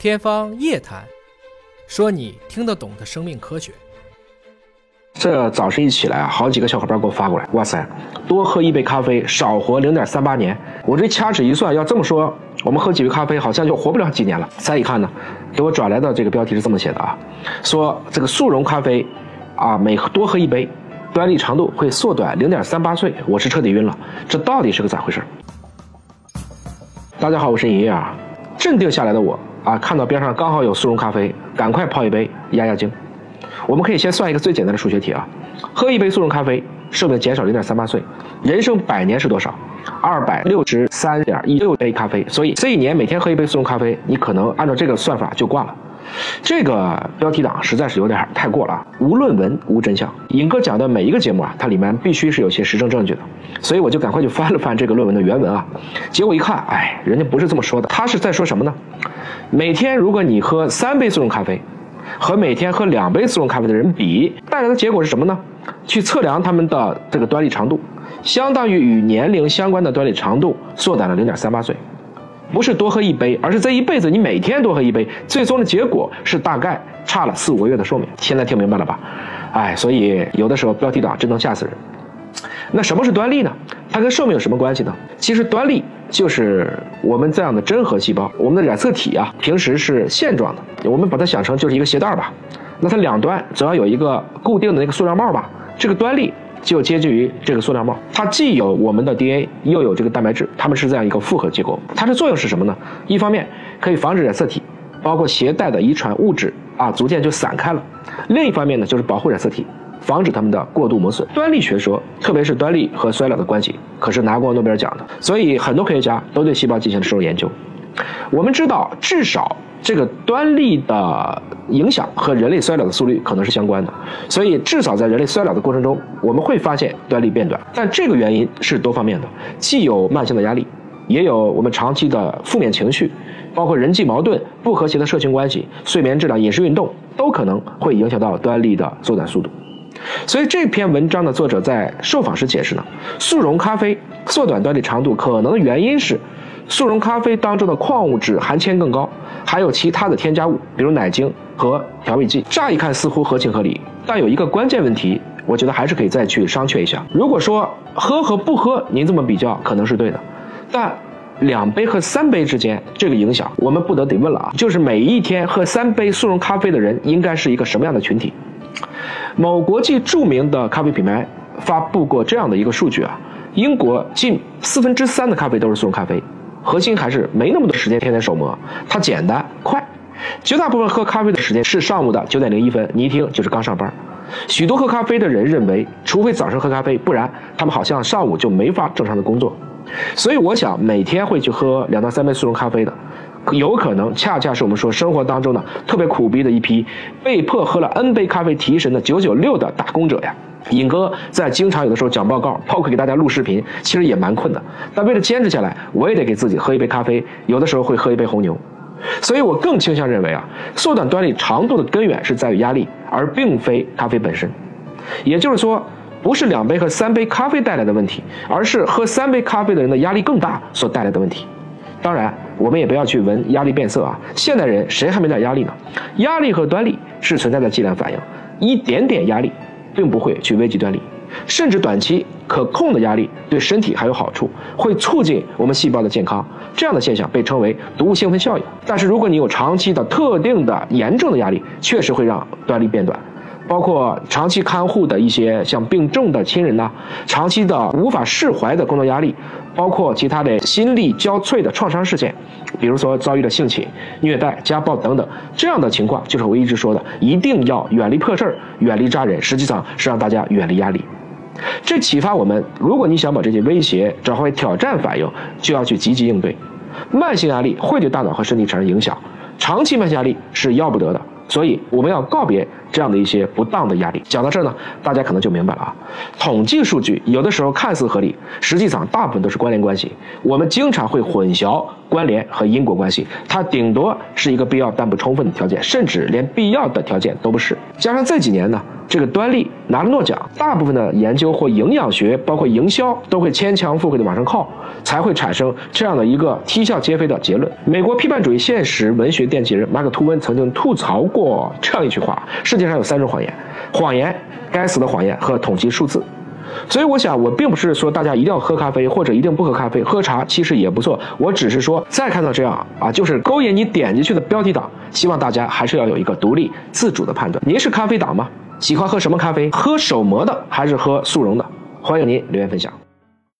天方夜谭，说你听得懂的生命科学。这早晨一起来啊，好几个小伙伴给我发过来，哇塞，多喝一杯咖啡，少活零点三八年。我这掐指一算，要这么说，我们喝几杯咖啡好像就活不了几年了。再一看呢，给我转来的这个标题是这么写的啊，说这个速溶咖啡啊，每多喝一杯，端粒长度会缩短零点三八岁。我是彻底晕了，这到底是个咋回事？大家好，我是爷爷啊。镇定下来的我啊，看到边上刚好有速溶咖啡，赶快泡一杯压压惊。我们可以先算一个最简单的数学题啊，喝一杯速溶咖啡，寿命减少零点三八岁，人生百年是多少？二百六十三点一六杯咖啡，所以这一年每天喝一杯速溶咖啡，你可能按照这个算法就挂了。这个标题党实在是有点太过了啊！无论文无真相，尹哥讲的每一个节目啊，它里面必须是有些实证证据的，所以我就赶快去翻了翻这个论文的原文啊。结果一看，哎，人家不是这么说的，他是在说什么呢？每天如果你喝三杯速溶咖啡，和每天喝两杯速溶咖啡的人比，带来的结果是什么呢？去测量他们的这个端粒长度，相当于与年龄相关的端粒长度缩短了零点三八岁。不是多喝一杯，而是这一辈子你每天多喝一杯，最终的结果是大概差了四五个月的寿命。现在听明白了吧？哎，所以有的时候标题党真能吓死人。那什么是端粒呢？它跟寿命有什么关系呢？其实端粒就是我们这样的真核细胞，我们的染色体啊，平时是线状的，我们把它想成就是一个鞋带吧。那它两端总要有一个固定的那个塑料帽吧？这个端粒。就接近于这个塑料帽，它既有我们的 DNA，又有这个蛋白质，它们是这样一个复合结构。它的作用是什么呢？一方面可以防止染色体，包括携带的遗传物质啊，逐渐就散开了；另一方面呢，就是保护染色体，防止它们的过度磨损。端粒学说，特别是端粒和衰老的关系，可是拿过诺贝尔奖的，所以很多科学家都对细胞进行了深入研究。我们知道，至少。这个端粒的影响和人类衰老的速率可能是相关的，所以至少在人类衰老的过程中，我们会发现端粒变短。但这个原因是多方面的，既有慢性的压力，也有我们长期的负面情绪，包括人际矛盾、不和谐的社群关系、睡眠质量、饮食运动，都可能会影响到端粒的缩短速度。所以这篇文章的作者在受访时解释呢，速溶咖啡缩短端粒长度可能的原因是。速溶咖啡当中的矿物质含铅更高，还有其他的添加物，比如奶精和调味剂。乍一看似乎合情合理，但有一个关键问题，我觉得还是可以再去商榷一下。如果说喝和不喝，您这么比较可能是对的，但两杯和三杯之间这个影响，我们不得得问了啊，就是每一天喝三杯速溶咖啡的人应该是一个什么样的群体？某国际著名的咖啡品牌发布过这样的一个数据啊，英国近四分之三的咖啡都是速溶咖啡。核心还是没那么多时间天天手磨，它简单快。绝大部分喝咖啡的时间是上午的九点零一分，你一听就是刚上班。许多喝咖啡的人认为，除非早上喝咖啡，不然他们好像上午就没法正常的工作。所以我想，每天会去喝两到三杯速溶咖啡的，有可能恰恰是我们说生活当中的特别苦逼的一批，被迫喝了 N 杯咖啡提神的九九六的打工者呀。尹哥在经常有的时候讲报告，包括给大家录视频，其实也蛮困的。但为了坚持下来，我也得给自己喝一杯咖啡，有的时候会喝一杯红牛。所以我更倾向认为啊，缩短端粒长度的根源是在于压力，而并非咖啡本身。也就是说，不是两杯和三杯咖啡带来的问题，而是喝三杯咖啡的人的压力更大所带来的问题。当然，我们也不要去闻压力变色啊。现代人谁还没点压力呢？压力和端粒是存在的剂量反应，一点点压力。并不会去危及端粒，甚至短期可控的压力对身体还有好处，会促进我们细胞的健康。这样的现象被称为毒物兴奋效应。但是如果你有长期的特定的严重的压力，确实会让端粒变短。包括长期看护的一些像病重的亲人呐，长期的无法释怀的工作压力，包括其他的心力交瘁的创伤事件，比如说遭遇了性侵、虐待、家暴等等这样的情况，就是我一直说的，一定要远离破事儿，远离扎人，实际上是让大家远离压力。这启发我们，如果你想把这些威胁转化为挑战反应，就要去积极应对。慢性压力会对大脑和身体产生影响，长期慢性压力是要不得的。所以我们要告别这样的一些不当的压力。讲到这儿呢，大家可能就明白了啊。统计数据有的时候看似合理，实际上大部分都是关联关系。我们经常会混淆关联和因果关系，它顶多是一个必要但不充分的条件，甚至连必要的条件都不是。加上这几年呢，这个端粒拿了诺奖，大部分的研究或营养学，包括营销，都会牵强附会的往上靠，才会产生这样的一个啼笑皆非的结论。美国批判主义现实文学奠基人马克吐温曾经吐槽过这样一句话：世界上有三种谎言，谎言、该死的谎言和统计数字。所以我想，我并不是说大家一定要喝咖啡，或者一定不喝咖啡，喝茶其实也不错。我只是说，再看到这样啊，就是勾引你点进去的标题党，希望大家还是要有一个独立自主的判断。您是咖啡党吗？喜欢喝什么咖啡？喝手磨的还是喝速溶的？欢迎您留言分享。